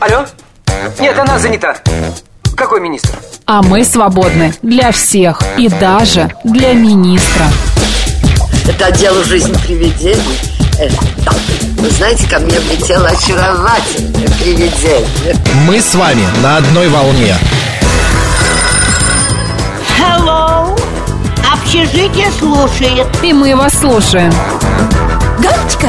Алло? Нет, она занята. Какой министр? А мы свободны для всех и даже для министра. Это дело жизнь привидений. Э, да. Вы знаете, ко мне влетело очаровательное привидение. Мы с вами на одной волне. Hello! Общежитие слушает. И мы вас слушаем. Галочка,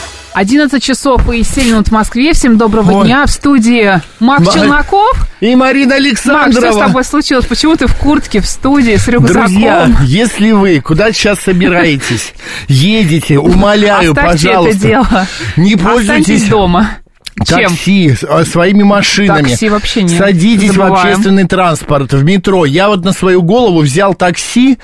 11 часов и 7 минут в Москве. Всем доброго Ой. дня. В студии Макс Ма- Челноков. И Марина Макс, что с Александрова. тобой случилось? Почему ты в куртке в студии с рюкзаком? Друзья, если вы куда сейчас собираетесь, едете, умоляю, Оставьте пожалуйста, это дело. не Останьтесь пользуйтесь дома. Чем? такси, с- а, своими машинами. Такси вообще не Садитесь в забываем. общественный транспорт, в метро. Я вот на свою голову взял такси,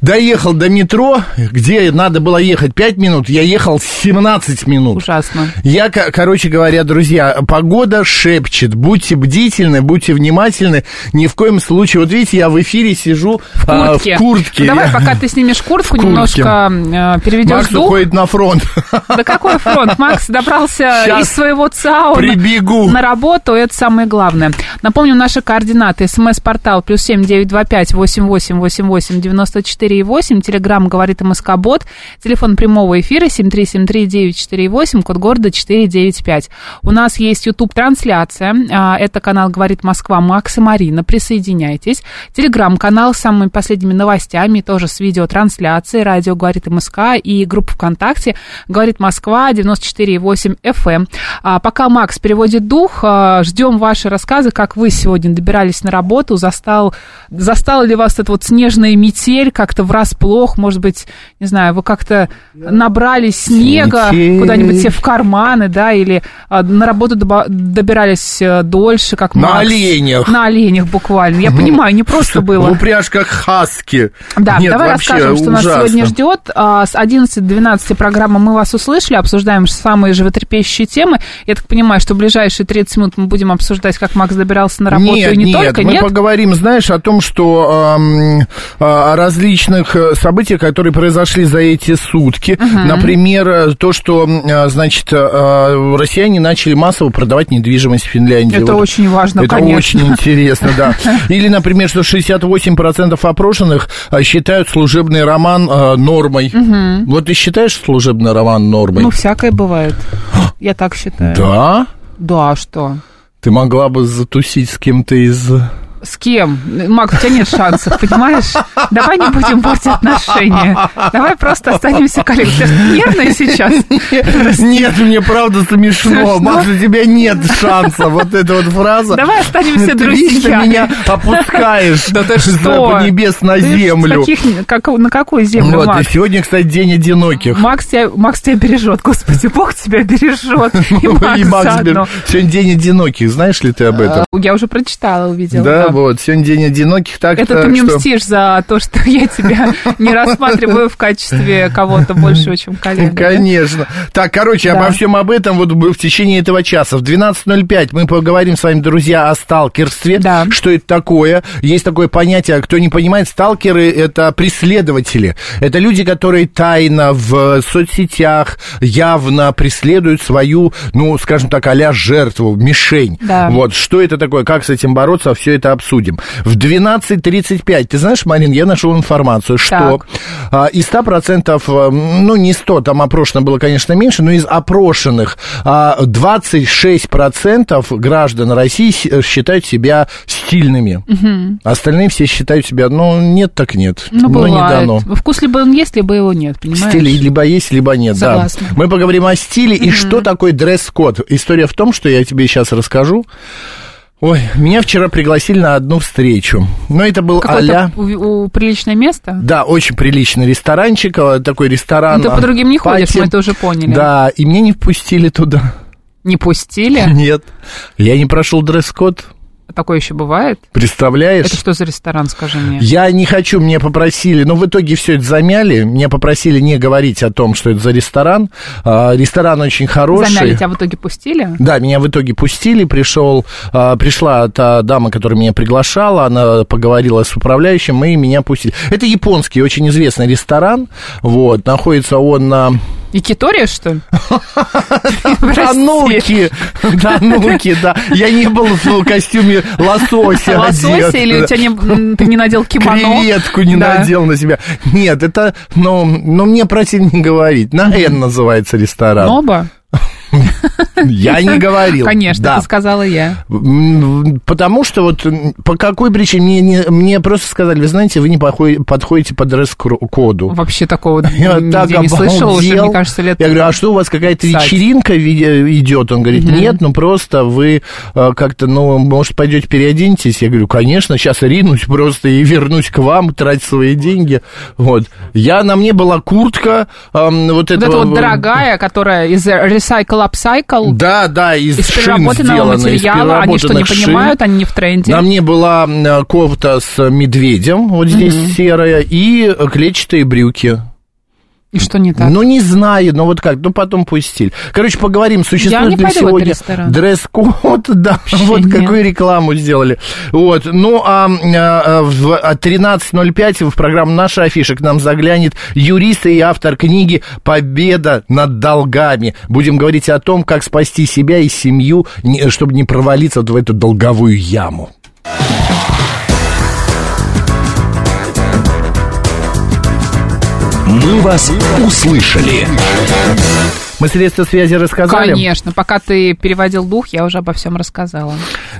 доехал до метро, где надо было ехать 5 минут, я ехал 17 минут. Ужасно. Я, ко- короче говоря, друзья, погода шепчет. Будьте бдительны, будьте внимательны. Ни в коем случае. Вот видите, я в эфире сижу а, Куртки. в куртке. Давай, Я- пока ты снимешь куртку, куртке. немножко э, переведешь Макс дух. уходит на фронт. Да какой фронт? Макс добрался Щас из своего ЦАО на- прибегу. на работу, это самое главное. Напомню, наши координаты. СМС-портал плюс семь девять два пять восемь восемь восемь восемь девяносто четыре и восемь. Телеграмм говорит МСК Бот. Телефон прямого эфира семь три семь три девять четыре восемь. Код города четыре девять пять. У нас есть YouTube трансляция. А, Это канал говорит Москва Макс и Марина. Присоединяйтесь. Телеграм-канал с самыми последними новостями, тоже с видеотрансляцией. Радио говорит МСК и группа ВКонтакте говорит Москва 94,8 FM. А, пока Макс переводит дух, а, ждем ваши рассказы, как вы сегодня добирались на работу, застал, застала ли вас эта вот снежная метель как-то врасплох, может быть, не знаю, вы как-то набрали снега Метель. куда-нибудь себе в карманы, да, или а, на работу доба- добирались э, дольше, как На Макс. оленях. На оленях буквально. Я понимаю, не просто В было. упряжках хаски. Да, Нет, давай расскажем, что нас ужасно. сегодня ждет. А, С 11 до 12 программы «Мы вас услышали», обсуждаем самые животрепещущие темы. Я так понимаю, что в ближайшие 30 минут мы будем обсуждать, как Макс добирался на работу нет, и не нет, только, мы нет? поговорим, знаешь, о том, что эм, о различных э, событиях, которые произошли за эти сутки. Например, э, то, что, э, значит, э, россияне начали массово продавать недвижимость в Финляндии. Это очень важно, Это конечно. очень интересно, да. Или, например, что 68% опрошенных считают служебный роман нормой. Вот ты считаешь служебный роман нормой? Ну, всякое бывает. Я так считаю. да? Да, а что? Ты могла бы затусить с кем-то из... С кем? Макс, у тебя нет шансов, понимаешь? Давай не будем портить отношения. Давай просто останемся коллегами. Ты нервная сейчас? Нет, мне правда смешно. Макс, у тебя нет шанса. Вот эта вот фраза. Давай останемся Ты друзьями. меня опускаешь Да ты что? небес на Ты землю. на какую землю, Вот, и сегодня, кстати, день одиноких. Макс тебя, бережет, господи, Бог тебя бережет. И Макс, Сегодня день одиноких, знаешь ли ты об этом? А, Я уже прочитала, увидела. Да. Вот, сегодня день одиноких, так Это ты мне что- мстишь за то, что я тебя не рассматриваю в качестве кого-то большего, чем коллега. Конечно. Так, короче, обо всем об этом вот в течение этого часа. В 12.05 мы поговорим с вами, друзья, о сталкерстве. Что это такое? Есть такое понятие, кто не понимает, сталкеры – это преследователи. Это люди, которые тайно в соцсетях явно преследуют свою, ну, скажем так, а жертву, мишень. Да. Вот, что это такое, как с этим бороться, все это обсудим. В 12.35, ты знаешь, Марин, я нашел информацию, что Так. а, из 100%, э, ну, не 100, там опрошено было, конечно, меньше, но из опрошенных а, 26% граждан России считают себя стильными. Остальные все считают себя, ну, нет так нет. Ну, не бывает. дано. Вкус либо он есть, либо его нет, понимаешь? Стиль либо есть, либо нет, Согласна. да. Мы поговорим о стиле и что такое дресс-код. История в том, что я тебе сейчас расскажу. Ой, меня вчера пригласили на одну встречу. Но это был а-ля... У- у- приличное место? Да, очень приличный ресторанчик, э, такой ресторан. Ну, ты по другим не ходишь, пати. мы это уже поняли. Да, и меня не впустили туда. Не пустили? Нет. Я не прошел дресс-код. Такое еще бывает? Представляешь? Это что за ресторан, скажи мне? Я не хочу, мне попросили, но в итоге все это замяли. Меня попросили не говорить о том, что это за ресторан. А, ресторан очень хороший. Замяли, тебя в итоге пустили? Да, меня в итоге пустили, пришел, а, пришла та дама, которая меня приглашала, она поговорила с управляющим, и меня пустили. Это японский, очень известный ресторан, вот, находится он на... Якитория, что ли? Да ну-ки, да. Я не был в костюме лосося Лосося или у тебя не, ты не надел кимоно? Креветку не надел на себя. Нет, это, ну, ну, мне просили не говорить. На «Н» называется ресторан. Ноба? Я не говорил. Конечно, Да. это сказала я. Потому что вот по какой причине мне, не- мне просто сказали, вы знаете, вы не подходите по дресс-коду. Вообще такого Я нигде так не слышала уже, мне кажется, лет Я говорю, а что у вас какая-то вечеринка идет? Он говорит, нет, ну просто вы э, как-то, ну, может, пойдете переоденетесь? Я говорю, конечно, сейчас ринусь просто и вернусь к вам, тратить свои деньги. Вот. Я, на мне была куртка, вот Вот этого... эта вот дорогая, которая из Recycle Upcycle, Да, да, из, из шин переработанного сделана, из материала, они что, не шин. понимают, они не в тренде? На мне была м, кофта с медведем, вот здесь серая, и клетчатые брюки. И что не так? Ну, не знаю, но вот как, ну, потом пустили. Короче, поговорим, существует ли в сегодня дресс-код, да, вот нет. какую рекламу сделали. Вот, ну, а, а, в а, 13.05 в программу «Наша афиша» к нам заглянет юрист и автор книги «Победа над долгами». Будем говорить о том, как спасти себя и семью, чтобы не провалиться вот в эту долговую яму. «Мы вас услышали». Мы средства связи рассказали? Конечно, пока ты переводил дух, я уже обо всем рассказала.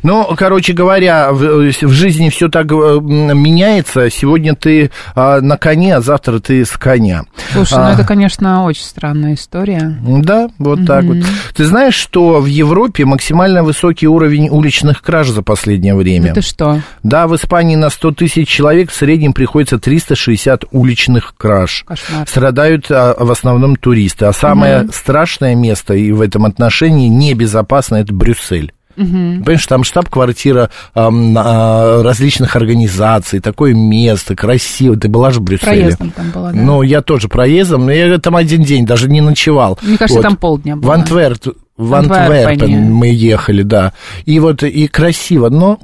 Ну, короче говоря, в, в жизни все так э, меняется. Сегодня ты а, на коне, а завтра ты с коня. Слушай, А, ну это, конечно, очень странная история. Да, вот так вот. Ты знаешь, что в Европе максимально высокий уровень уличных краж за последнее время? Это что? Да, в Испании на 100 тысяч человек в среднем приходится 360 уличных краж. Кошмар. Страдают а, в основном туристы. А самое страшное место и в этом отношении небезопасно это Брюссель. Понимаешь, там штаб-квартира ам, а, различных организаций, такое место, красиво. Ты была же в Брюсселе? Проездом там была, да. Ну, я тоже проездом, но я там один день даже не ночевал. Мне кажется, Вот. там полдня В было. Антверп, в. Антверпен мы ехали, да. И вот, и красиво, но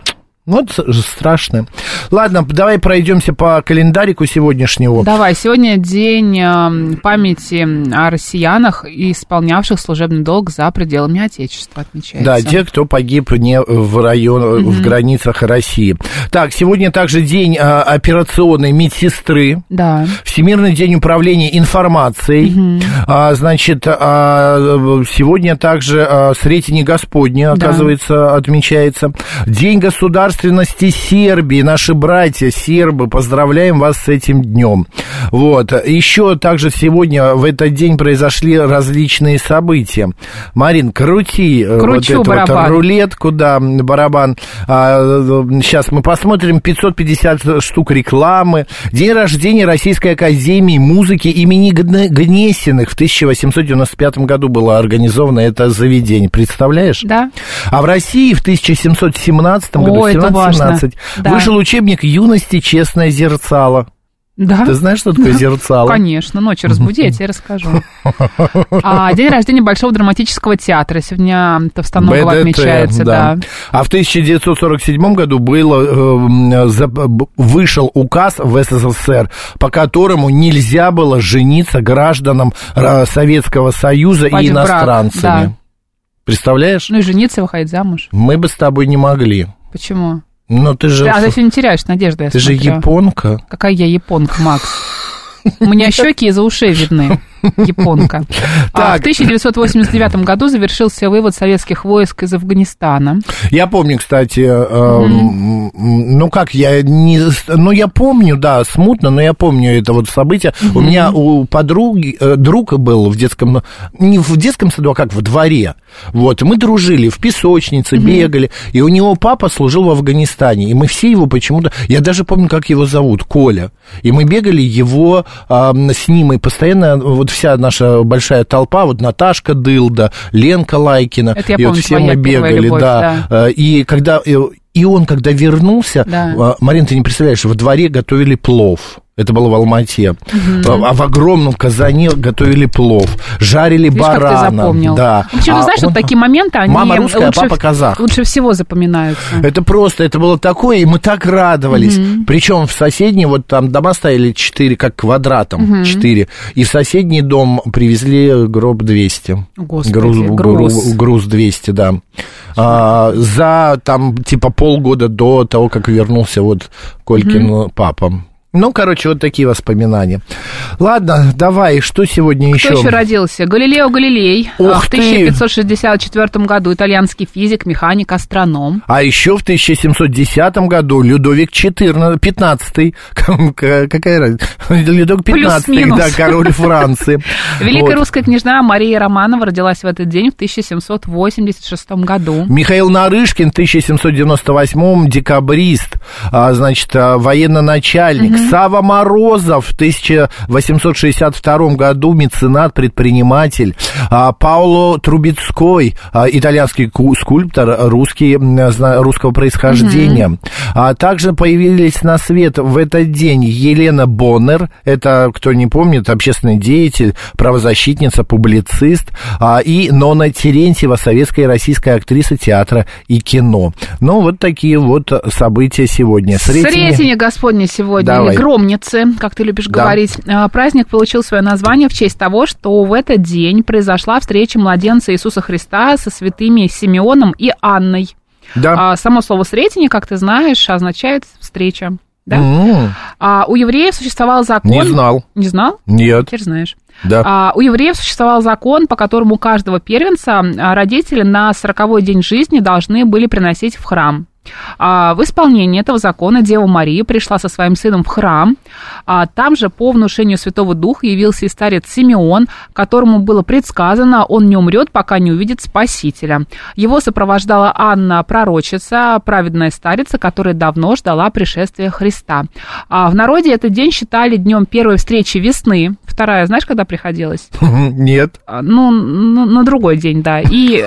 вот же страшно. Ладно, давай пройдемся по календарику сегодняшнего. Давай, сегодня день памяти о россиянах, исполнявших служебный долг за пределами Отечества, отмечается. Да, те, кто погиб не в район, в границах России. Так, сегодня также день а, операционной медсестры. Да. Всемирный день управления информацией. А, значит, а, сегодня также а, Сретение Господне, оказывается, отмечается. День государственности Сербии. Наши братья сербы, поздравляем вас с этим днем. Вот. Еще также сегодня в этот день произошли различные события. Марин, крути э, Кручу вот эту вот барабан. рулетку, да, барабан. сейчас мы посмотрим 550 штук рекламы. День рождения Российской Академии музыки имени Гне- Гнесиных в 1895 году было организовано это заведение. Представляешь? Да. А в России в 1717 году, О, это 17-17, важно. Да. вышел учебник «Юности. Честное зерцало». Да. Ты знаешь, что такое зерцало? Конечно, ночью разбуди, я тебе расскажу. А, день рождения Большого драматического театра. Сегодня Товстоногова отмечается, да. А в 1947 году было, э, б- вышел указ в СССР, по которому нельзя было жениться гражданам э, Советского Союза Вступать и брак, иностранцами. да. Представляешь? Ну и жениться, выходить замуж. Мы бы с тобой не могли. Почему? Но ты же, а не теряешь надежды, я ты же смотрю. японка. Какая я японка, Макс? У меня щеки из-за ушей видны. Японка. А Так. в 1989 году завершился вывод советских войск из Афганистана. Я помню, кстати, э, ну как, я не... Ну, я помню, да, смутно, но я помню это вот событие. У меня у подруги, э, друг был в детском... Не в детском саду, а как в дворе. Вот, мы дружили, в песочнице бегали, и у него папа служил в Афганистане, и мы все его почему-то... Я даже помню, как его зовут, Коля. И мы бегали его а, с ним, и постоянно вот вся наша большая толпа, вот Наташка Дылда, Ленка Лайкина, Это я и вот помню, все твоя мы бегали, любовь, да. да. Э, И когда... э, И он, когда вернулся, Да. а, Марин, ты не представляешь, во дворе готовили плов. Это было в Алмате. А, а в огромном казане готовили плов, жарили Видишь, как ты барана. запомнил. Да. Почему, А ты знаешь, он- вот такие моменты, они Мама русская, а лучше, папа казах. лучше всего запоминаются. Это просто, это было такое, и мы так радовались. Причем в соседней, вот там дома стояли четыре, как квадратом, четыре. И в соседний дом привезли гроб 200. Господи, груз, груз. груз, груз 200, да. А, за там типа полгода до того, как вернулся вот Колькин папа. Ну, короче, вот такие воспоминания. Ладно, давай, что сегодня Кто еще? еще родился? Галилео Галилей. Ух А, в ты! 1564 году итальянский физик, механик, астроном. А еще в 1710 году Людовик XIV, 15 какая разница? Людовик 15 Плюс-минус. да, король Франции. Великая Вот. русская княжна Мария Романова родилась в этот день в 1786 году. Михаил Нарышкин, 1798 декабрист, а, значит, а, военно-начальник. Сава Морозов, в 1862 году меценат, предприниматель. А, Пауло Трубецкой, а, итальянский ку- скульптор, русский, русского происхождения. А также появились на свет в этот день Елена Боннер, это, кто не помнит, общественный деятель, правозащитница, публицист, и Нона Терентьева, советская и российская актриса театра и кино. Ну, вот такие вот события сегодня. Сретение- Сретение Господне сегодня, Давай. Или Громницы, как ты любишь Да. говорить. А, Праздник получил свое название в честь того, что в этот день произошла встреча младенца Иисуса Христа со святыми Симеоном и Анной. Да. А, Само слово «сретение», как ты знаешь, означает «встреча». Да? М, А у евреев существовал закон... Не знал. Не знал? Нет. Теперь знаешь. Да. А, у евреев существовал закон, по которому у каждого первенца а, родители на сороковой день жизни должны были приносить в храм. А, в исполнение этого закона Дева Мария пришла со своим сыном в храм. А, там же по внушению Святого Духа явился и старец Симеон, которому было предсказано, он не умрет, пока не увидит Спасителя. Его сопровождала Анна, пророчица, праведная старица, которая давно ждала пришествия Христа. А, в народе этот день считали днем первой встречи весны. Вторая, знаешь, когда приходилась? Нет. А, Ну, на, на другой день, да. И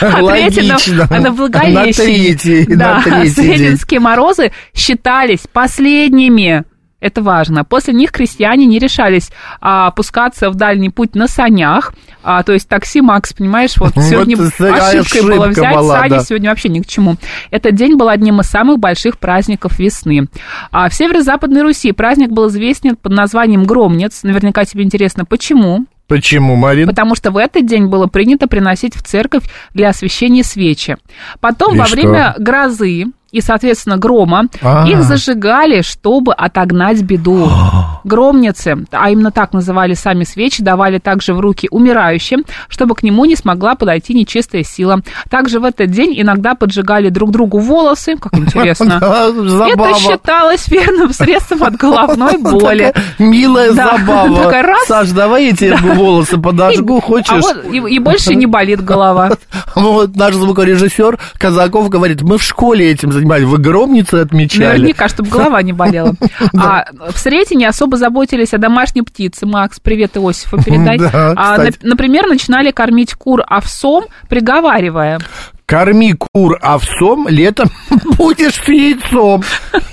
ответила Логично. на Благовещение. На третий, Да, на третий день. Сретенские морозы считались последними. Это важно. После них крестьяне не решались а, опускаться в дальний путь на санях. А, то есть такси, Макс, понимаешь, вот Вот сегодня такая ошибкой было ошибка взять была, сани, да. сегодня вообще ни к чему. Этот день был одним из самых больших праздников весны. А в северо-западной Руси праздник был известен под названием Громнец. Наверняка тебе интересно, почему? Почему, Марин? Потому что в этот день было принято приносить в церковь для освящения свечи. Потом И во что? время грозы и, соответственно, грома А. их зажигали, чтобы отогнать беду. Громницы, а именно так называли сами свечи, давали также в руки умирающим, чтобы к нему не смогла подойти нечистая сила. Также в этот день иногда поджигали друг другу волосы, как интересно. Это считалось верным средством от головной боли. Милая забава. Саш, давай я тебе волосы подожгу, хочешь? А вот и, больше не болит голова. Вот наш звукорежиссер Казаков говорит, мы в школе этим занимались, вы громницы отмечали. Наверняка, чтобы голова не болела. А в Сретении особо заботились о домашней птице. Макс, привет Иосифу передай. Да, А, например, начинали кормить кур овсом, приговаривая. Корми кур овсом, летом будешь с яйцом.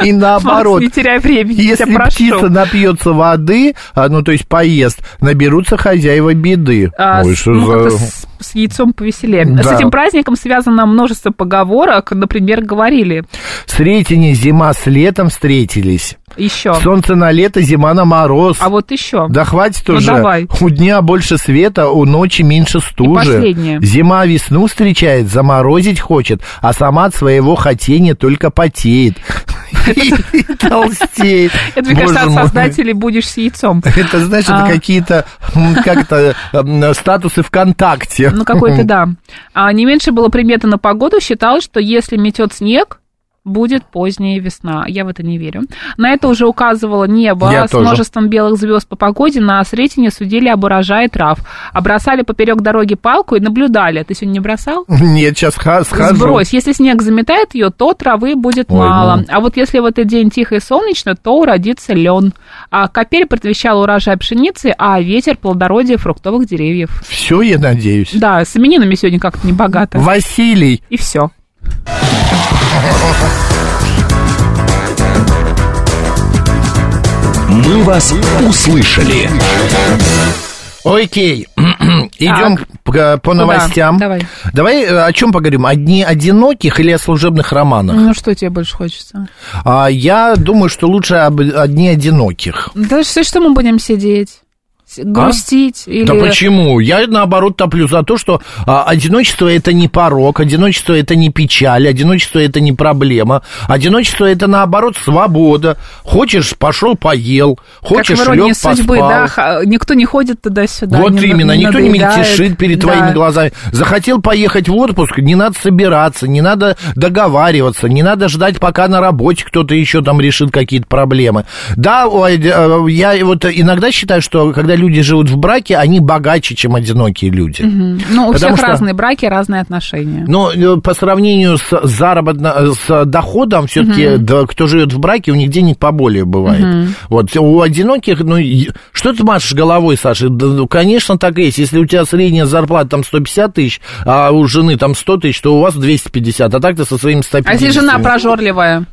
И наоборот. Макс, не теряй времени, Если птица напьется воды, а, ну, то есть поест, наберутся хозяева беды. А, Ой, что ну, за... с, с яйцом повеселее. С Да. этим праздником связано множество поговорок. Например, говорили Сретение зима с летом встретились. еще. Солнце на лето, зима на мороз. А вот еще. Да хватит Ну, уже. давай. У дня больше света, у ночи меньше стужи. последнее. Зима весну встречает, заморозить хочет, а сама от своего хотения только потеет. И толстеет. Это, мне кажется, от создателей будешь с яйцом. Это, знаешь, это А. какие-то, как-то, статусы ВКонтакте. Ну, какой-то, да. А не меньше было приметы на погоду. Считалось, что если метет снег, будет поздняя весна. Я в это не верю. На это уже указывало небо Я с тоже. множеством белых звезд по погоде. На Сретене судили об урожае трав. А бросали поперек дороги палку и наблюдали. Ты сегодня не бросал? Нет, сейчас схожу. Сбрось. Если снег заметает ее, то травы будет Ой, мало. ну. А вот если в этот день тихо и солнечно, то уродится лен. А капель предвещала урожай пшеницы, а ветер плодородие фруктовых деревьев. Все, я надеюсь. Да, с именинами сегодня как-то не богато. Василий, И все. «Мы вас услышали». Окей, идем по, по новостям. Давай. Давай э, о чем поговорим? О дне одиноких или о служебных романах? Ну, что тебе больше хочется? А, я думаю, что лучше об, о дне одиноких. Да что, что мы будем сидеть? Грустить? Или... А? Да почему? Я, наоборот, топлю за то, что а, одиночество – это не порог, одиночество – это не печаль, одиночество – это не проблема. Одиночество – это, наоборот, свобода. Хочешь – пошел, поел. Хочешь лег, судьбы, поспал. да, ха- никто не ходит туда-сюда. Вот не именно, никто не мельтешит перед Да. твоими глазами. Захотел поехать в отпуск, не надо собираться, не надо договариваться, не надо ждать, пока на работе кто-то еще там решит какие-то проблемы. Да, э, я вот иногда считаю, что когда люди живут в браке, они богаче, чем одинокие люди. Ну, у Потому всех что- разные браки, разные отношения. Но э, по сравнению с заработно, с доходом, все-таки, кто живет в браке, у них денег поболее бывает. Вот у одиноких, ну, что ты машешь головой, Саша? Да, ну, конечно, так и есть. Если у тебя средняя зарплата там 150 тысяч, а у жены там 100 тысяч, то у вас 250, а так ты со своими 150. А если жена прожорливая?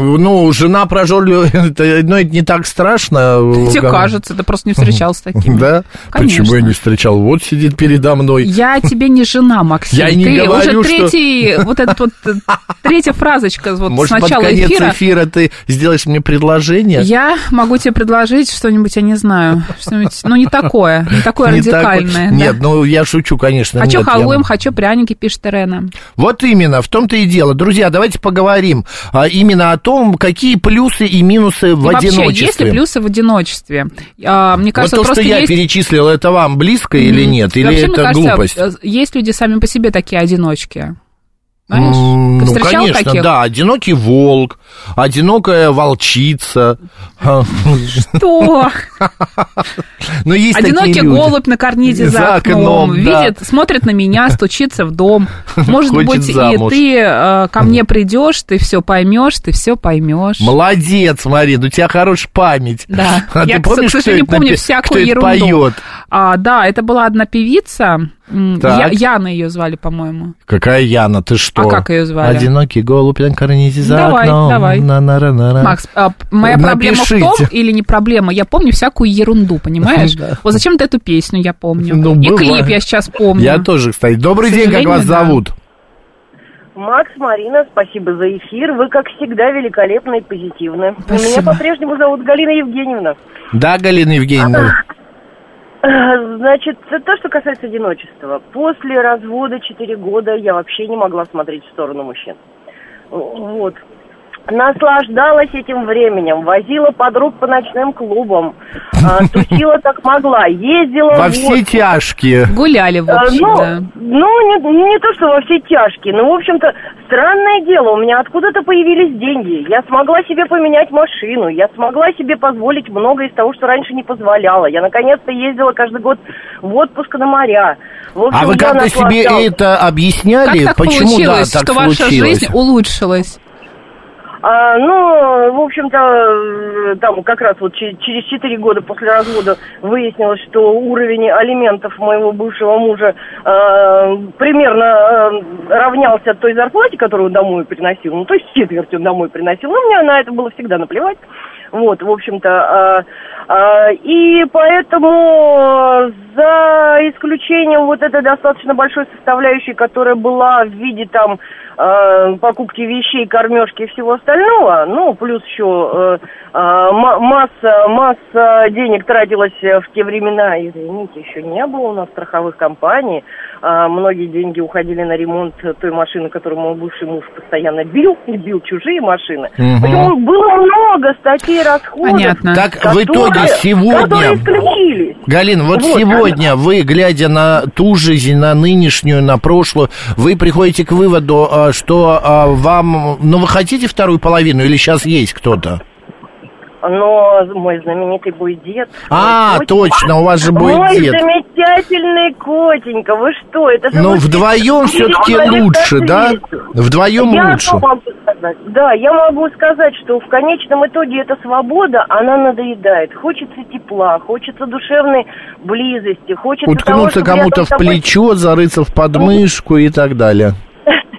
Ну, жена прожорливая, это, ну, это не так страшно. Тебе Как- кажется, ты просто не встречался с таким. Да? Конечно. Почему я не встречал? Вот сидит передо мной. Я тебе не жена, Максим. Я не ты говорю, уже что- третий, вот эта вот э, третья фразочка вот Может, с под начала конец эфира. эфира ты сделаешь мне предложение? Я могу тебе предложить что-нибудь, я не знаю, что-нибудь, ну, не такое, не такое Не радикальное. так- да. Нет, ну я шучу, конечно. Хочу нет, я- халвуем, хочу пряники, пишет Ирена. Вот именно, в том-то и дело. Друзья, давайте поговорим а, именно о том, какие плюсы и минусы в И вообще, одиночестве. есть ли плюсы в одиночестве? А, мне вот кажется, то, что просто я есть... перечислил, это вам близко или нет? Или Вообще, это кажется, глупость? э, есть люди сами по себе такие одиночки. Знаешь? Ты ну, встречал конечно, таких? да. Одинокий волк, одинокая волчица. Что? Ну, есть Одинокий голубь на карнизе за, окном, видит, смотрит на меня, стучится в дом. Может быть, и ты э, ко мне придешь, ты все поймешь, ты все поймешь. Молодец, Марин, у тебя хорошая память. Да. А Я, к сожалению, помню всякую ерунду. А, да, это была одна певица. Я- Яна ее звали, по-моему. Какая Яна, ты что? А как её звали? Одинокий голубь на карнизе за Давай, окном. давай. На-на-ра-на-ра. Макс, а, моя проблема в том, Напишите. или не проблема, я помню всякую ерунду, понимаешь? Да. Вот зачем ты эту песню я помню. Ну, И бывает. клип я сейчас помню. Я тоже, кстати. Добрый К день, как вас да. зовут? Макс, Марина, спасибо за эфир. Вы, как всегда, великолепны и позитивны. Спасибо. Меня по-прежнему зовут Галина Евгеньевна. Да, Галина Евгеньевна. Значит, то, что касается одиночества. После развода 4 года я вообще не могла смотреть в сторону мужчин. Вот. Наслаждалась этим временем, возила подруг по ночным клубам, а, тусила как могла, ездила Во все тяжкие. Гуляли, в А, общем, ну, да. ну не, не то, что во все тяжкие, но, в общем-то, странное дело, у меня откуда-то появились деньги. Я смогла себе поменять машину, я смогла себе позволить многое из того, что раньше не позволяла. Я, наконец-то, ездила каждый год в отпуск на моря. В общем, А вы как-то себе это объясняли? Как так Почему получилось, да, так что ваша случилось? жизнь улучшилась? А, ну, в общем-то, э, там как раз вот че- через 4 года после развода выяснилось, что уровень алиментов моего бывшего мужа э, примерно э, равнялся той зарплате, которую он домой приносил. Ну, то есть четверть он домой приносил. Но мне на это было всегда наплевать. Вот, в общем-то. а, а, и поэтому за исключением вот этой достаточно большой составляющей, которая была в виде там э, покупки вещей, кормежки и всего остального, ну, плюс еще э, э, ма- масса, масса денег тратилась в те времена, извините, еще не было у нас страховых компаний, многие деньги уходили на ремонт той машины, которую мой бывший муж постоянно бил, и бил чужие машины. Поэтому было много статей расходов, Понятно. Так в которые- итоге сегодня... Галина, вот, Вот, сегодня вы, глядя на ту жизнь, на нынешнюю, на прошлую, вы приходите к выводу, а, что а, вам... Ну, вы хотите вторую половину или сейчас есть кто-то? Но мой знаменитый бойдед... А, котик- точно, у вас же будет Мой замечательный котенька, вы что, это же... Но вот вдвоем все-таки лучше, да? Вдвоем я лучше. что могу сказать? Да, я могу сказать, что в конечном итоге эта свобода, она надоедает. Хочется тепла, хочется душевной близости, хочется Уткнуться кому-то в плечо, зарыться в подмышку и так далее.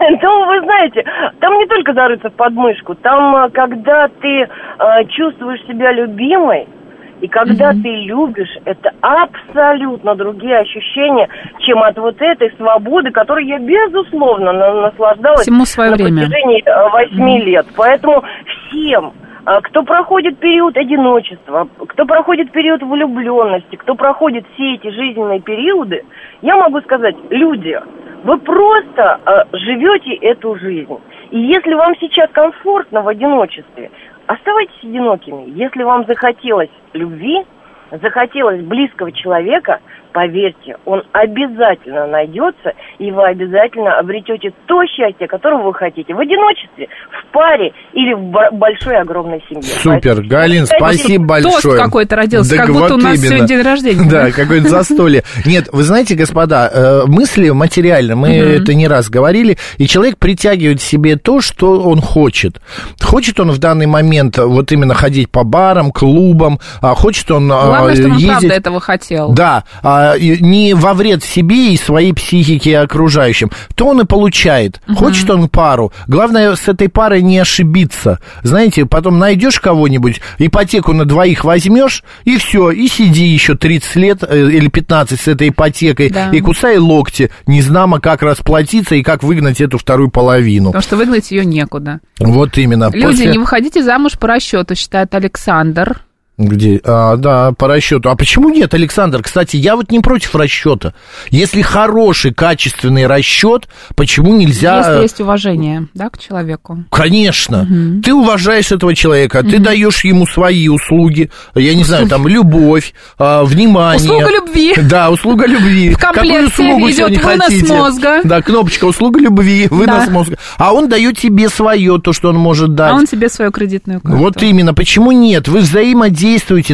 Ну, вы знаете, там не только зарыться в подмышку, там, э, когда ты э, чувствуешь себя любимой, и когда ты любишь, это абсолютно другие ощущения, чем от вот этой свободы, которой я, безусловно, на- наслаждалась Всему свое на время. протяжении э, восьми лет. Поэтому всем, э, кто проходит период одиночества, кто проходит период влюбленности, кто проходит все эти жизненные периоды, я могу сказать, люди, вы просто э, живете эту жизнь. И если вам сейчас комфортно в одиночестве, оставайтесь одинокими. Если вам захотелось любви, захотелось близкого человека, поверьте, он обязательно найдется, и вы обязательно обретете то счастье, которого вы хотите. В одиночестве, в паре или в бо- большой огромной семье. Супер, Поэтому- Галин, спасибо Тост большое. какой-то родился, Да как будто у нас именно. сегодня день рождения. Да, какое-то застолье. Нет, вы знаете, господа, э, мысли материально, мы это не раз говорили, и человек притягивает к себе то, что он хочет. Хочет он в данный момент вот именно ходить по барам, клубам, а хочет он а, Главное, что он ездить... правда этого хотел. Да, а, не во вред себе и своей психике и окружающим. То он и получает. Хочет он пару. Главное с этой парой не ошибиться. Знаете, потом найдешь кого-нибудь, ипотеку на двоих возьмешь, и все, и сиди еще 30 лет э, или 15 с этой ипотекой, Да. и кусай локти, не знамо, как расплатиться и как выгнать эту вторую половину. Потому что выгнать ее некуда. Вот именно. Люди, После- не выходите замуж по расчету, считает Александр. Где? А, да, по расчету. А почему нет, Александр? Кстати, я вот не против расчета. Если хороший, качественный расчет, почему нельзя... Если э, есть уважение, да, к человеку. Конечно. Ты уважаешь этого человека, ты даешь ему свои услуги, я не знаю, там, любовь, а, внимание. Услуга любви. Да, услуга любви. В комплекте Какую услугу идет вынос хотите? мозга. Да, кнопочка услуга любви, вынос Да. мозга. А он дает тебе свое, то, что он может дать. А он тебе свою кредитную карту. Вот именно. Почему нет? Вы взаимодействуете.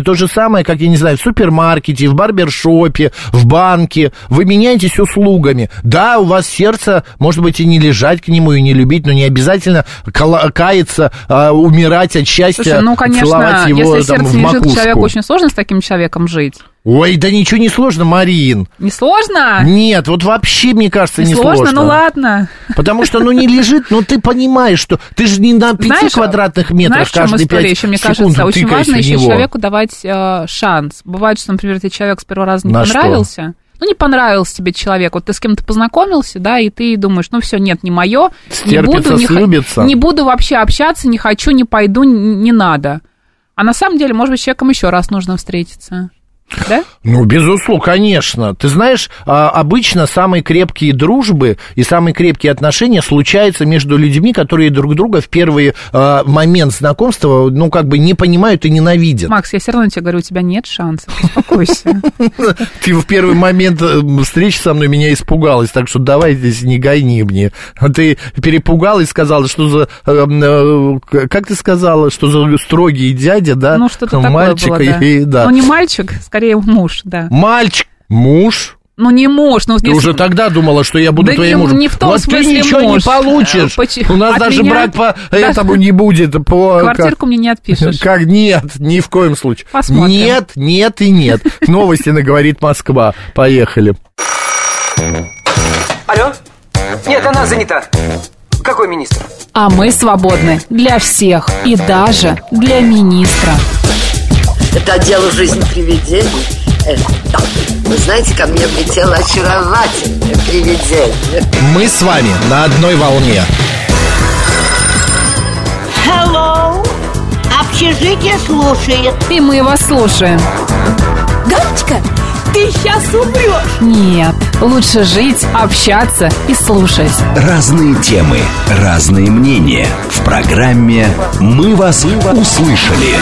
То же самое, как, я не знаю, в супермаркете, в барбершопе, в банке. Вы меняетесь услугами. Да, у вас сердце, может быть, и не лежать к нему, и не любить, но не обязательно каяться, а, умирать от счастья, Слушай, ну, конечно, целовать его если там, сердце в лежит макушку. человеку, очень сложно с таким человеком жить. Ой, да ничего не сложно, Марин. Не сложно? Нет, вот вообще, мне кажется, Не не сложно, ну ладно. Потому что, ну, не лежит, но ты понимаешь, что ты же не на пяти Знаешь, квадратных метрах Знаешь, история пять еще, мне секунд кажется, очень важно еще него. человеку давать э, шанс. Бывает, что, например, тебе человек с первого раза не На что? понравился. Ну, не понравился тебе человек. Вот ты с кем-то познакомился, да, и ты думаешь, ну, все, нет, не мое. Не буду, не, слюбится. не буду вообще общаться, не хочу, не пойду, н- не надо. А на самом деле, может быть, с человеком еще раз нужно встретиться. Да? Ну, безусловно, конечно. Ты знаешь, а, обычно самые крепкие дружбы и самые крепкие отношения случаются между людьми, которые друг друга в первый а, момент знакомства, ну, как бы не понимают и ненавидят. Макс, я все равно тебе говорю, у тебя нет шансов. Успокойся. Ты в первый момент э, встречи со мной меня испугалась, так что давай здесь не гони мне. Ты перепугалась, сказала, что за... э, э, Как ты сказала, что за строгий дядя, да? Ну, что-то такое было, да. Ну, не мальчик, скорее муж, да. Мальчик, муж, Ну, не муж, ну, Ты не- уже тогда думала, что я буду Да твоим не- мужем. не в том вот смысле ты ничего муж. не получишь. Поч- У нас от даже меня- брак по Да. этому не будет. По, Квартирку мне не отпишешь. Как нет, ни в коем случае. Посмотрим. Нет, нет и нет. Новости на говорит Москва. Поехали. Алло? Нет, она занята. Какой министр? А мы свободны для всех и даже для министра. Это дело жизни привидений. Э, да. Вы знаете, ко мне влетело очаровательное привидение. Мы с вами на одной волне. Hello. Общежитие слушает. И мы вас слушаем. Галочка, ты сейчас умрешь. Нет, лучше жить, общаться и слушать. Разные темы, разные мнения. В программе «Мы вас услышали».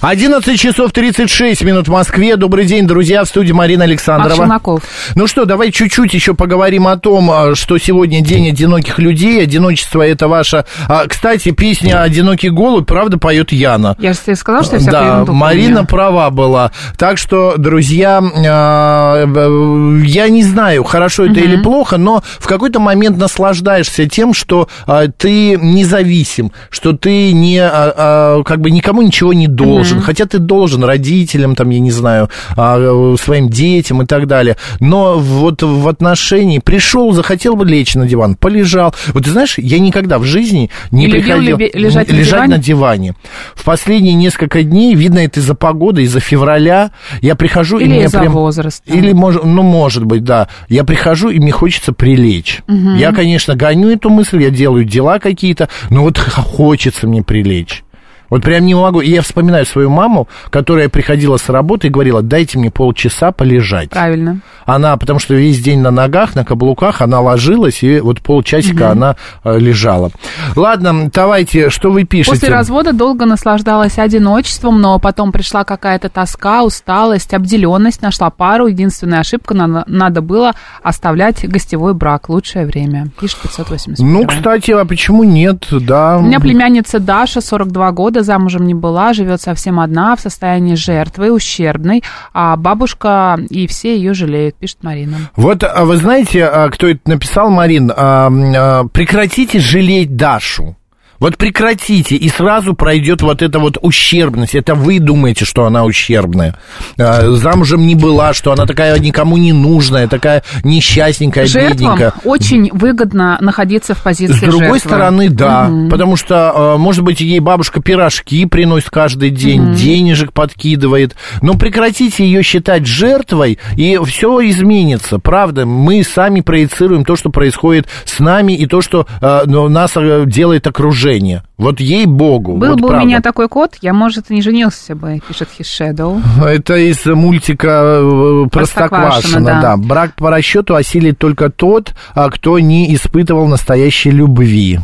11 часов 36 минут в Москве. Добрый день, друзья, в студии Марина Александрова. Челноков. Ну что, давай чуть-чуть еще поговорим о том, а, что сегодня день одиноких людей. Одиночество это ваше. А, Кстати, песня «Одинокий голубь», правда, поет Яна. Я же тебе сказала, что я всякую Да, Марина права была. Так что, друзья, а, я не знаю, хорошо это или плохо, но в какой-то момент наслаждаешься тем, что а, ты независим, что ты не, а, как бы никому ничего не должен, хотя ты должен родителям, там, я не знаю, а, своим детям и так далее, но вот в отношении пришел, захотел бы лечь на диван, полежал. Вот ты знаешь, я никогда в жизни не, приходил лебе- лежать на диване? на диване. В последние несколько дней, видно, это из-за погоды, из-за февраля, я прихожу и Или мне из-за прям... возраста. Или, может, ну, может быть, да. Я прихожу, и мне хочется прилечь. Я, конечно, гоню эту мысль, я делаю дела какие-то, но вот хочется мне прилечь. Вот прям не могу. И я вспоминаю свою маму, которая приходила с работы и говорила, дайте мне полчаса полежать. Правильно. Она, потому что весь день на ногах, на каблуках, она ложилась, и вот полчасика она э, лежала. Ладно, давайте, что вы пишете? После развода долго наслаждалась одиночеством, но потом пришла какая-то тоска, усталость, обделенность, нашла пару. Единственная ошибка, надо, надо было оставлять гостевой брак. Лучшее время. Пишет 582. Ну, кстати, а почему нет, да? У меня племянница Даша, 42 года, замужем не была, живет совсем одна, в состоянии жертвы, ущербной, а бабушка и все ее жалеют, пишет Марина. Вот, а вы знаете, а, кто это написал, Марин? А, Прекратите жалеть Дашу. Вот прекратите, и сразу пройдет вот эта вот ущербность. Это вы думаете, что она ущербная. А, Замужем не была, что она такая никому не нужная, такая несчастненькая, Жертвам бедненькая. очень выгодно находиться в позиции С другой жертвы. стороны, да, потому что, э, может быть, ей бабушка пирожки приносит каждый день, денежек подкидывает. Но прекратите ее считать жертвой, и все изменится. Правда, мы сами проецируем то, что происходит с нами, и то, что э, ну, нас э, делает окружение. Вот ей-богу. Был вот бы правда. у меня такой кот, я, может, и не женился бы, пишет Shadow. Это из мультика э, Простоквашино, да. да. Брак по расчету осилит только тот, а, кто не испытывал настоящей любви.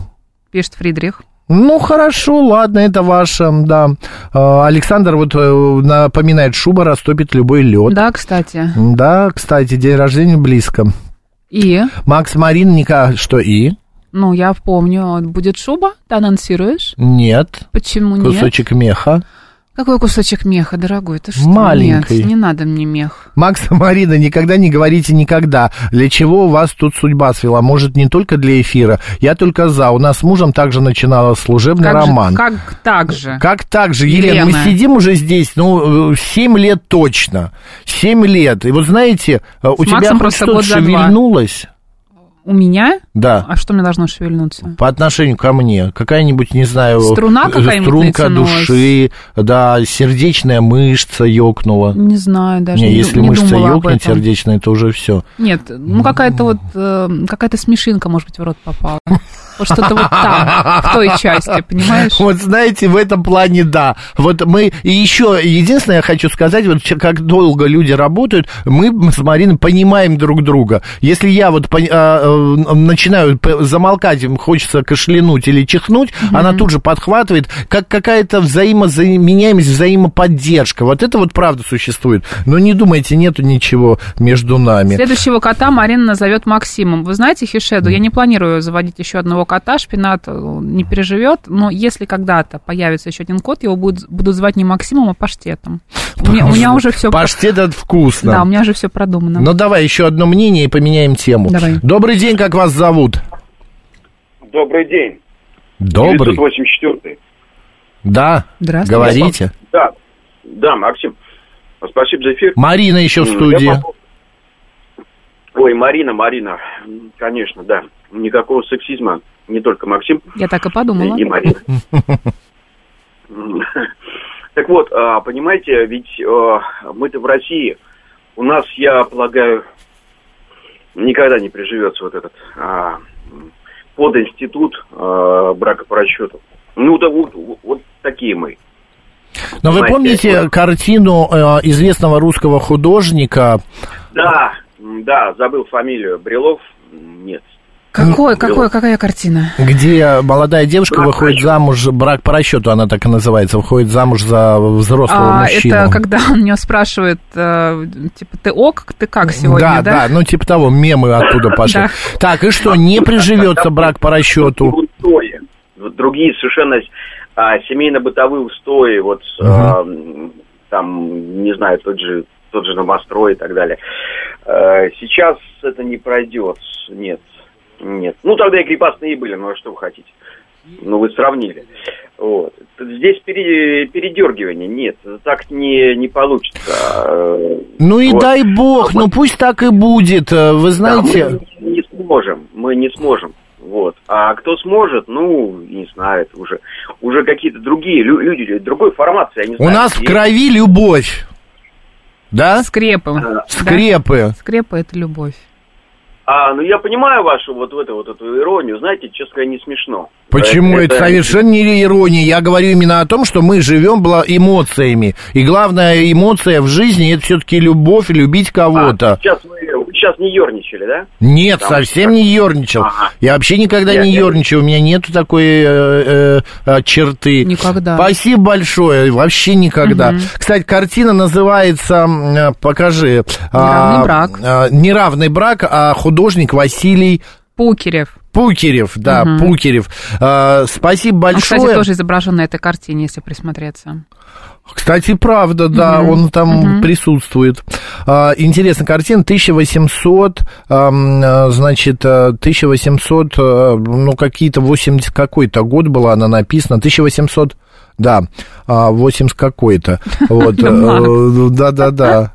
Пишет Фридрих. Ну, хорошо, ладно, это ваше, да. А, Александр вот э, напоминает, шуба растопит любой лед. Да, кстати. Да, кстати, день рождения близко. И, Макс Марин, Ника, что и? Ну, я помню, будет шуба, ты анонсируешь? Нет. Почему нет? Кусочек меха. Какой кусочек меха, дорогой? Ты что? Маленький. Нет, не надо мне мех. Макс Марина, никогда не говорите никогда. Для чего вас тут судьба свела? Может, не только для эфира. Я только за. У нас с мужем также начинала служебный Как же- роман. как так же? Как так же, Елена, мы Елена. сидим уже здесь, ну, 7 лет точно. 7 лет. И вот знаете, э, у С тебя Максом просто что-то шевельнулось? У меня? Да. А что мне должно шевельнуться? По отношению ко мне. Какая-нибудь, не знаю... Струна э, какая-нибудь Струнка души, да, сердечная мышца ёкнула. Не знаю даже. Не, не, если не мышца ёкнет сердечная, то уже все. Нет, ну какая-то вот, э, какая-то смешинка, может быть, в рот попала. Вот что-то вот там, в той части, понимаешь? Вот знаете, в этом плане да. Вот мы и еще единственное я хочу сказать, вот как долго люди работают, мы с Мариной понимаем друг друга. Если я вот а, э, начинаю замолкать, им хочется кашлянуть или чихнуть, она тут же подхватывает, как какая-то взаимозаменяемость, взаимоподдержка. Вот это вот правда существует. Но не думайте, нету ничего между нами. Следующего кота Марина назовет Максимом. Вы знаете, Хишеду, я не планирую заводить еще одного кота, шпинат э, не переживет, но если когда-то появится еще один кот, его будут, буду звать не Максимом, а паштетом. У меня, у меня уже все... Паштет это вкусно. Да, у меня уже все продумано. Ну давай еще одно мнение и поменяем тему. Давай. Добрый день, как вас зовут? Добрый день. Добрый. 984. Да. Здравствуйте. Говорите. Да, да, Максим. Спасибо за эфир. Марина еще в студии. попал- Ой, Марина, Марина, конечно, да. Никакого сексизма, не только Максим Я так и подумала. и Марина. Так вот, а, понимаете, ведь а, мы-то в России, у нас, я полагаю, никогда не приживется вот этот а, подинститут а, брака по расчету. Ну, да вот, вот такие мы. Но вы помните картину э, известного русского художника? Да, да, забыл фамилию. Брилов? М, Нет. Какой, какой, какая картина? Где молодая девушка Брак выходит замуж, брак по расчету, она так и называется, выходит замуж за взрослого А, мужчину. это когда он меня спрашивает, э, типа, ты ок, ты как сегодня, да, да, ну типа того, мемы оттуда пошли. Да. Так, и что, не приживется брак по расчету? Другие совершенно а, семейно-бытовые устои, вот а, там, не знаю, тот же тот же новострой и так далее. Э, Сейчас это не пройдет, нет, нет. Ну, тогда и крепостные были, ну, а что вы хотите? Ну, вы сравнили. Вот. Здесь пере- передергивание, нет, так не, не получится. Ну и вот. дай бог, А ну пусть так и будет. Э, Вы Да, знаете, мы не сможем, мы не сможем. Вот. А кто сможет, ну, не знаю, это уже, уже какие-то другие лю- люди, другой формации, я не у знаю. нас в И- крови любовь. Да? Скрепы. Скрепы. Скрепы – это любовь. А, ну я понимаю вашу вот, эту вот эту иронию, знаете, честно говоря, не смешно. Почему? Это, совершенно не ирония. Я говорю именно о том, что мы живем эмоциями. И главная эмоция в жизни это все-таки любовь, любить кого-то. А, сейчас вы сейчас не ерничали, да? Нет, Потому совсем не ерничал. Ага. Я вообще никогда Я- не я- ерничал. У меня нету такой э, э, э, черты. Никогда. Спасибо большое. Вообще никогда. Кстати, картина называется, э, покажи. Неравный а, брак. а, неравный брак, а художник Василий Пукерев. Пукерев, да, Мгм. Пукерев. А, спасибо Он, большое. кстати, тоже изображен на этой картине, если присмотреться. Кстати, правда, да, Мгм. он там Мгм. присутствует. А, интересная картина, 1800, ам, а, значит, а, 1800, а, ну, какие-то 80 какой-то год была она написана, 1800, да, а, 80 какой-то, вот, э, да-да-да.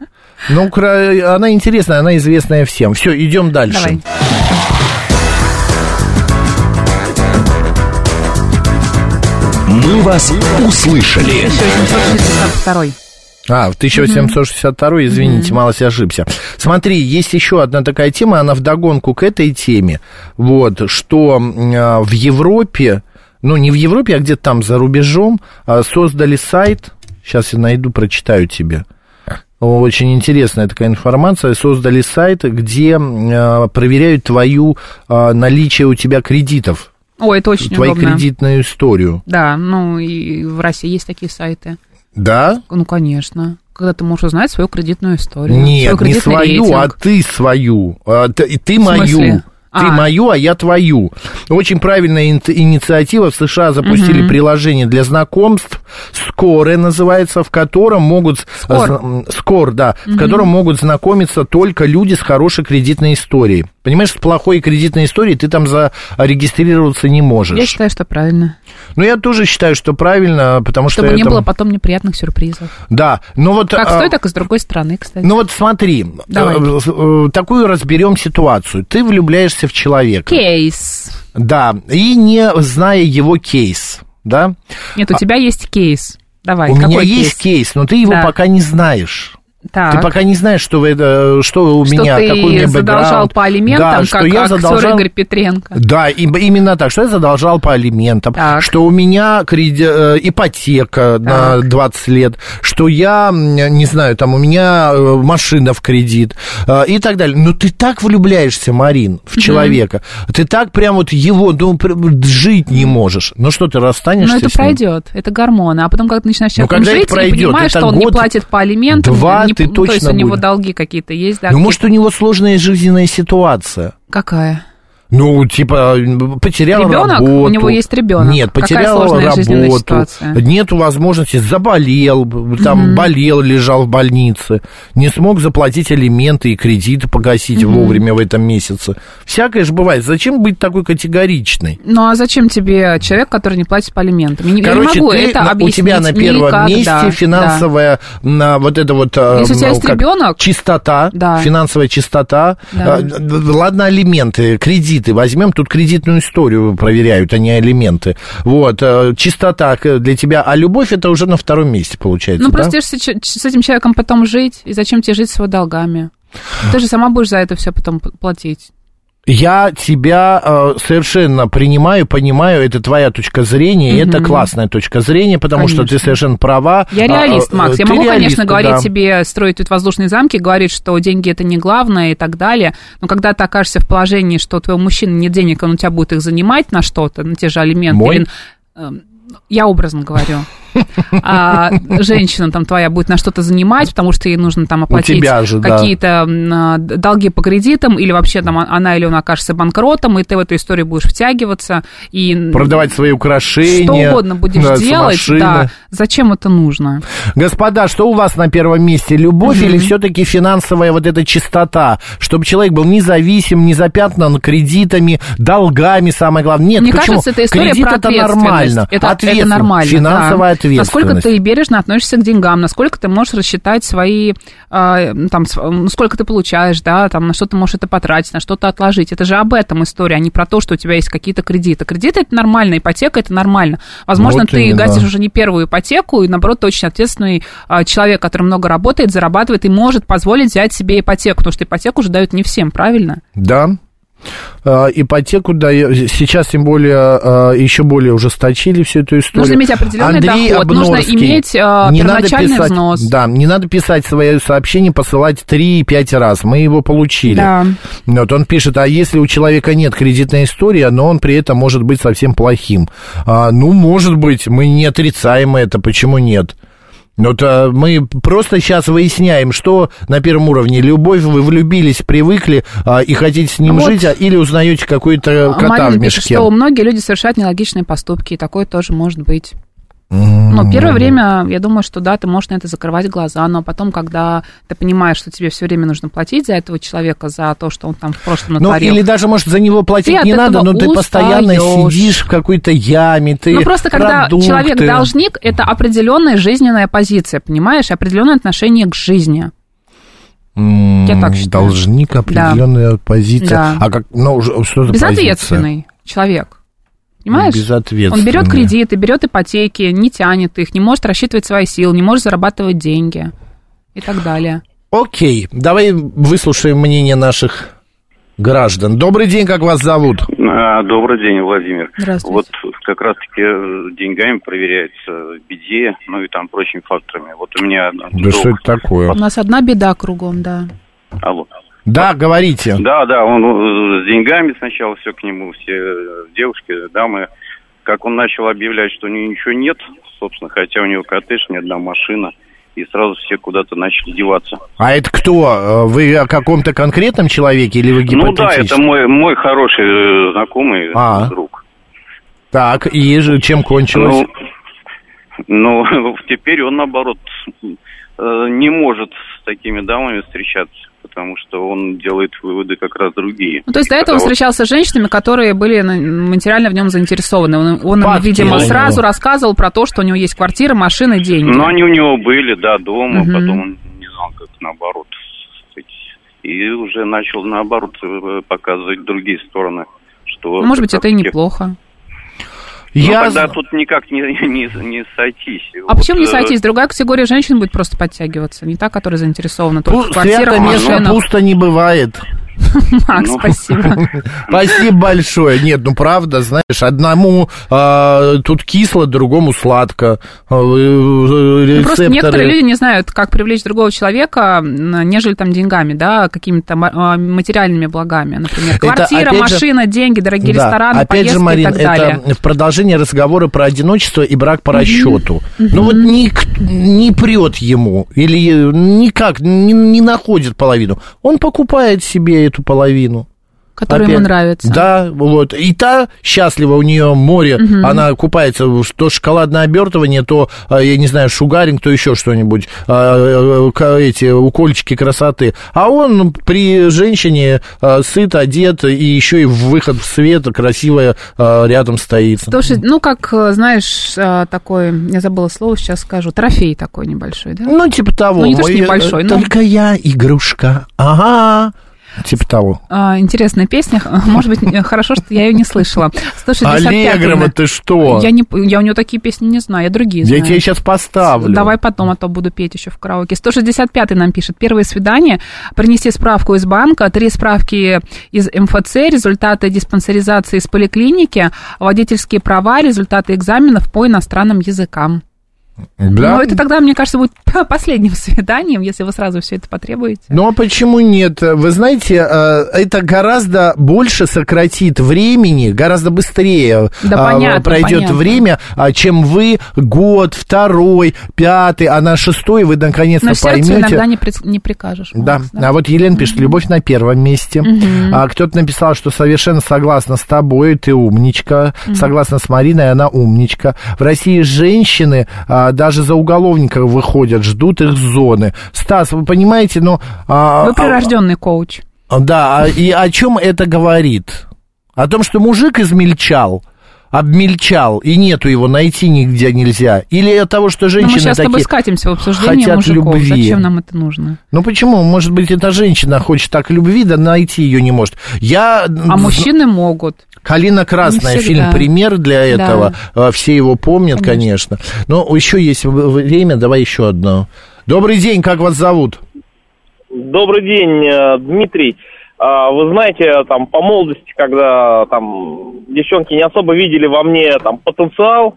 Ну, она интересная, она известная всем. Все, идем дальше. Давай. «Мы вас услышали». 1862. А, в 1862, извините, малость ошибся. Смотри, есть еще одна такая тема, она вдогонку к этой теме, вот, что э, в Европе, ну, не в Европе, а где-то там за рубежом, э, создали сайт, сейчас я найду, прочитаю тебе. Очень интересная такая информация. Создали сайт, где э, проверяют твою наличие у тебя кредитов, Ой, это очень твою удобно. кредитную историю. Да, ну и в России есть такие сайты. Да? Ну, конечно. Когда ты можешь узнать свою кредитную историю. Нет, свой не свою, а рейтинг. ты свою. А, ты, ты В мою. Ты А. мою, а я твою. Очень правильная ин- инициатива. В США запустили Мгм. приложение для знакомств. Скоры называется, в котором могут... Скор. Скор, да. В Мгм. котором могут знакомиться только люди с хорошей кредитной историей. Понимаешь, с плохой кредитной историей ты там зарегистрироваться не можешь. Я считаю, что правильно. Ну, я тоже считаю, что правильно, потому что... Чтобы не это- было потом неприятных сюрпризов. Да, но вот... Как а, с той, так и с другой стороны, кстати. ну вот смотри, Давай. э, э, такую разберем ситуацию. Ты влюбляешься в человека. Кейс. Да, и не зная его кейс, да? Нет, у тебя есть кейс. Давай, у меня какой есть кейс, но ты его Да. пока не знаешь. Так. Ты пока не знаешь, что, вы, это, что у Что меня, ты какой у меня задолжал бэкграунд. по алиментам, да, как что я задолжал... Игорь Петренко. Да, и- именно так, что я задолжал по алиментам, Так. что у меня креди- э, ипотека на 20 лет, что я, не знаю, там у меня э, машина в кредит э, и так далее. Но ты так влюбляешься, Марин, в человека, ты так прям вот его, ну, жить не можешь. Ну что, ты расстанешься Но это пройдет, это гормоны. А потом, когда ты начинаешь Ну, когда это жить, пройдет, и понимаешь, это что он не год, платит по алиментам, два не- ты ну, то есть точно у него долги какие-то есть, да? Ну, какие- может, у него сложная жизненная ситуация. Какая? Ну, типа, потерял Ребенок? работу. У него есть ребенок. Нет, потерял работу. Нету возможности, заболел, там Мгм. болел, лежал в больнице, не смог заплатить алименты и кредиты погасить Мгм. вовремя в этом месяце. Всякое же бывает. Зачем быть такой категоричной? Ну, а зачем тебе человек, который не платит по алиментам? Я не, я не Короче, могу ты, это на- у объяснить тебя на первом никак, месте да, финансовая на, вот это вот э, Если у тебя ну, есть ребенок, чистота, Да. финансовая чистота. Да. Э, Ладно, алименты, кредиты. Возьмем тут кредитную историю проверяют, а не алименты. Вот, э, чистота для тебя, а любовь это уже на втором месте получается, Ну, да? просто с, этим человеком потом жить, и зачем тебе жить с его долгами? Ты же сама будешь за это все потом платить. Я тебя э, совершенно принимаю, понимаю, это твоя точка зрения, и Мгм. это классная точка зрения, потому что ты Конечно. совершенно права. Я А, реалист, э, Макс. Я могу, реалист, конечно, говорить да. тебе, строить тут воздушные замки, говорить, что деньги это не главное и так далее. Но когда ты окажешься в положении, что у твоего мужчины нет денег, он у тебя будет их занимать на что-то, на те же алименты. Мой? или, эм, я образно говорю. А, женщина там твоя будет на что-то занимать, потому что ей нужно там оплатить же, да. какие-то м, а, долги по кредитам, или вообще там она или он окажется банкротом, и ты в эту историю будешь втягиваться, и Продавать свои украшения. что угодно будешь да, делать, машины. да, зачем это нужно? Господа, что у вас на первом месте? Любовь или все-таки финансовая вот эта чистота? Чтобы человек был независим, не запятнан кредитами, долгами, самое главное. Нет, Мне почему? кажется, это история Кредит про это нормально. Это, это нормально. Финансовая да. Ответственность. Насколько ты бережно относишься к деньгам, насколько ты можешь рассчитать свои, э, там, сколько ты получаешь, да, там, на что ты можешь это потратить, на что-то отложить. Это же об этом история, а не про то, что у тебя есть какие-то кредиты. Кредиты это нормально, ипотека это нормально. Возможно, Вот ты именно. гасишь уже не первую ипотеку, и наоборот, ты очень ответственный а, человек, который много работает, зарабатывает и может позволить взять себе ипотеку, потому что ипотеку уже дают не всем, правильно? Да. А, ипотеку дает, сейчас тем более а, еще более ужесточили всю эту историю. Нужно иметь определенный доход, нужно иметь, а, не надо первоначальный писать, взнос. Да, не надо писать свое сообщение, посылать 3-5 раз. Мы его получили. Да. Вот он пишет, а если у человека нет кредитной истории, но он при этом может быть совсем плохим? А, ну, может быть, мы не отрицаем это, почему нет? Вот а, мы просто сейчас выясняем, что на первом уровне любовь, вы влюбились, привыкли а, и хотите с ним Вот. жить, а, или узнаете какой-то кота Марина в пишет, мешке. что многие люди совершают нелогичные поступки, и такое тоже может быть. Но первое время, я думаю, что да, ты можешь на это закрывать глаза, но потом, когда ты понимаешь, что тебе все время нужно платить за этого человека, за то, что он там в прошлом Ну, натворил. или даже, может, за него платить Ты не надо, но ты постоянно сидишь в какой-то яме, ты Ну, просто когда продукты. человек должник, это определенная жизненная позиция, понимаешь, определенное отношение к жизни. Я так считаю. Должник, определенная позиция. Да. А как, ну, что за позиция? Безответственный человек. Понимаешь? Он берет кредиты, берет ипотеки, не тянет их, не может рассчитывать свои силы, не может зарабатывать деньги и так далее. Окей, давай выслушаем мнение наших граждан. Добрый день, как вас зовут? А, Добрый день, Владимир. Здравствуйте. Вот как раз-таки э, деньгами проверяется беде, ну и там прочими факторами. Вот у меня Да друг- что это такое? У нас одна беда кругом, да. Алло. Да, говорите. Да, да, он с деньгами сначала все к нему, все э, девушки, дамы. Как он начал объявлять, что у него ничего нет, собственно, хотя у него коттедж, ни одна машина, и сразу все куда-то начали деваться. А это кто? Э, Вы о каком-то конкретном человеке или вы Ну да, гипотетически? это мой, мой хороший э, знакомый А. друг. Так, и же чем кончилось? Ну, ну, теперь он, наоборот, не может с такими дамами встречаться, потому что он делает выводы как раз другие. Ну, то есть до этого он встречался с женщинами, которые были материально в нем заинтересованы. Он, он им, видимо, сразу рассказывал про то, что у него есть квартира, машина, деньги. Ну, они у него были, да, дома, Мгм. потом он не знал, как наоборот. И уже начал, наоборот, э, показывать другие стороны. Что Ну, может быть, это и раз-таки- Ну, Я тогда з- тут никак не, не, не сойтись. А почему не э, сойтись? Другая категория женщин будет просто подтягиваться, не та, которая заинтересована только Пу- в квартирах, Свято место машинах. пусто не бывает. Макс, Ну. спасибо. Спасибо большое. Нет, ну правда, знаешь, одному а, тут кисло, другому сладко. А, э, Ну, просто рецепторы- некоторые люди не знают, как привлечь другого человека, нежели там деньгами, да, какими-то а, материальными благами. Например, Это, квартира, опять же, машина, деньги, дорогие Да, рестораны, опять поездки же, Марин, и так далее. это в продолжение разговора про одиночество и брак по расчету. Ну вот не, не прет ему или никак не, не находит половину. Он покупает себе эту половину. Который Опять. ему нравится. Да, вот. И та счастлива, у нее море, Мгм. она купается, то шоколадное обертывание, то, а, я не знаю, шугаринг, то еще что-нибудь, а, э, эти укольчики красоты. А он при женщине а, сыт, одет, и еще и в выход в свет красивая рядом стоит. Слушай, ну, как, э, знаешь, такой, я забыла слово, сейчас скажу, трофей такой небольшой, да? Ну, типа того. Ну, не то, что э, небольшой, но- Только я игрушка. Ага. Типа того. А, интересная песня. Может быть, хорошо, что я ее не слышала. 165 Аллегрова, ты что? Я, не, я у нее такие песни не знаю, я другие Я знаю. тебе сейчас поставлю. Давай потом, а то буду петь еще в караоке. 165-й нам пишет. Первое свидание. Принести справку из банка, три справки из МФЦ, результаты диспансеризации из поликлиники, водительские права, результаты экзаменов по иностранным языкам. Да? Но это тогда, мне кажется, будет последним свиданием, если вы сразу все это потребуете. Ну а почему нет? Вы знаете, э, это гораздо больше сократит времени, гораздо быстрее Да, а, понятно, пройдет понятно. время, а, чем вы год, второй, пятый, а на шестой вы наконец-то Но поймете. иногда не, прис- не прикажешь. Да. Макс, а вот Елена пишет, любовь на первом месте. А, кто-то написал, что совершенно согласна с тобой, ты умничка. Согласна с Мариной, она умничка. В России женщины а, даже за уголовников выходят, ждут их зоны. Стас, вы понимаете, но... а, Вы прирожденный коуч. а, да, а, и о чем это говорит? О том, что мужик измельчал, обмельчал, и нету его, найти нигде нельзя? Или от того, что Но женщины мы сейчас с тобой такие скатимся в обсуждение хотят мужиков. любви? Зачем нам это нужно? Ну почему? Может быть, эта женщина хочет так любви, да найти ее не может. Я... А мужчины могут. Калина Красная, фильм пример для Да. этого. А, Все его помнят, конечно. Но еще есть время, давай еще одно. Добрый день, как вас зовут? Добрый день, э, Дмитрий. А, Вы знаете, там по молодости, когда там девчонки не особо видели во мне там потенциал,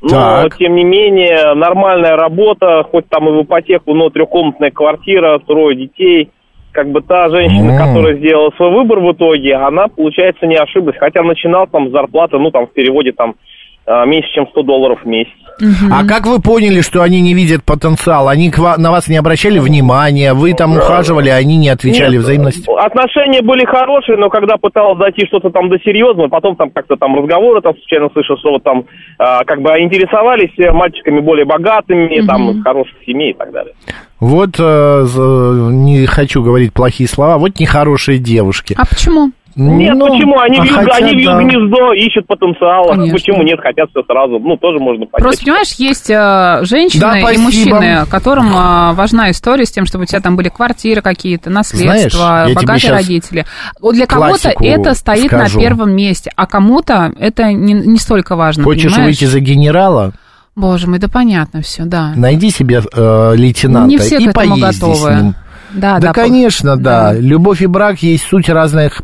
но Так. тем не менее нормальная работа, хоть там и в ипотеку, но трехкомнатная квартира, трое детей. Как бы та женщина, М. которая сделала свой выбор в итоге, она, получается, не ошиблась. Хотя начинал там с зарплаты, ну там в переводе там а, меньше, чем 100 долларов в месяц. А как вы поняли, что они не видят потенциал? Они к ва- на вас не обращали внимания, вы там ухаживали, а они не отвечали Нет, взаимностью? Отношения были хорошие, но когда пыталась дойти что-то там до серьезного, потом там как-то там разговоры там случайно слышал, что вот там а, как бы интересовались э, мальчиками более богатыми, там из хороших семей и так далее. Вот, э, за- не хочу говорить плохие слова, вот нехорошие девушки. А почему? Нет, Ну, почему? Они, а вьют, хотя они вьют да. гнездо, ищут потенциал. Конечно. Почему нет, хотят все сразу. Ну, тоже можно понять. Просто, понимаешь, есть э, женщины Да, и спасибо. мужчины, которым э, важна история с тем, чтобы у тебя там были квартиры какие-то, Знаешь, тебе богатые родители. Вот для кого-то это стоит скажу. на первом месте, а кому-то это не, не столько важно, Хочешь понимаешь? выйти за генерала? Боже мой, да понятно все, да. Найди себе э, лейтенанта Не все и к этому поезди готовы. с ним. Да, Да, да, конечно, да. да. Любовь и брак есть суть разных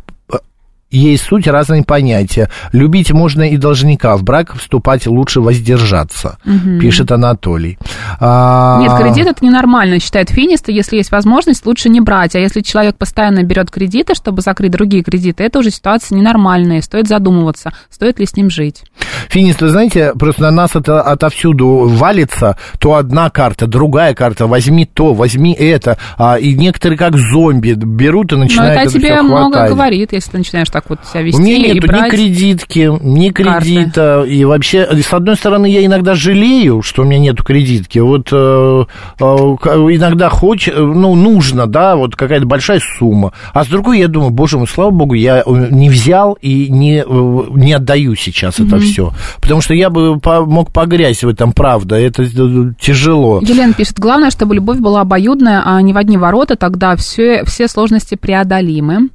есть суть разные понятия. Любить можно и должника, в брак вступать лучше воздержаться, пишет Анатолий. А, Нет, кредит это ненормально, считает Финиста. Если есть возможность, лучше не брать. А если человек постоянно берет кредиты, чтобы закрыть другие кредиты, это уже ситуация ненормальная. Стоит задумываться, стоит ли с ним жить. Финист, вы знаете, просто на нас это отовсюду валится, то одна карта, другая карта, возьми то, возьми это, а, и некоторые как зомби берут и Но начинают это о это тебе много говорит, если ты начинаешь так вот себя У вести меня и нету брать. ни кредитки, ни карты. кредита. И вообще, с одной стороны, я иногда жалею, что у меня нету кредитки. Вот э, э, иногда хоч, э, ну, нужно, да, вот какая-то большая сумма. А с другой, я думаю, боже мой, слава богу, я э, не взял и не, э, не отдаю сейчас это все. Потому что я бы по- мог погрязть в этом, правда. Это тяжело. Елена пишет, главное, чтобы любовь была обоюдная, а не в одни ворота, тогда все, все сложности преодолимы.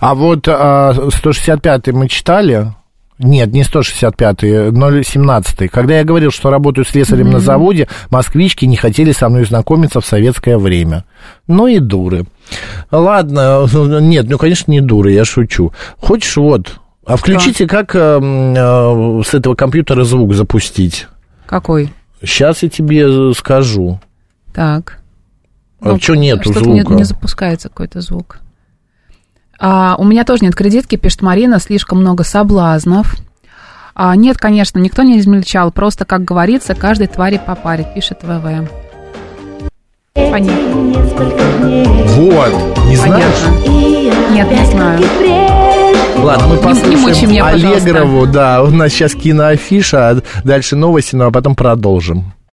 А вот а, 165-й мы читали. Нет, не 165-й, 017-й. Когда я говорил, что работаю слесарем на заводе, москвички не хотели со мной знакомиться в советское время. Ну и дуры. Ладно, нет, ну, конечно, не дуры, я шучу. Хочешь, вот, а включите, как э, э, с этого компьютера звук запустить? Какой? Сейчас я тебе скажу. Так. А что нету что-то звука? не запускается какой-то звук. А, у меня тоже нет кредитки, пишет Марина, слишком много соблазнов. А, нет, конечно, никто не измельчал, просто, как говорится, каждой твари по паре, пишет ВВ. Понятно. Вот, не знаешь? Понятно. Нет, не знаю. Ладно, мы Не- не послушаем пожалуйста. Аллегрову, да, у нас сейчас киноафиша, а дальше новости, ну а потом продолжим.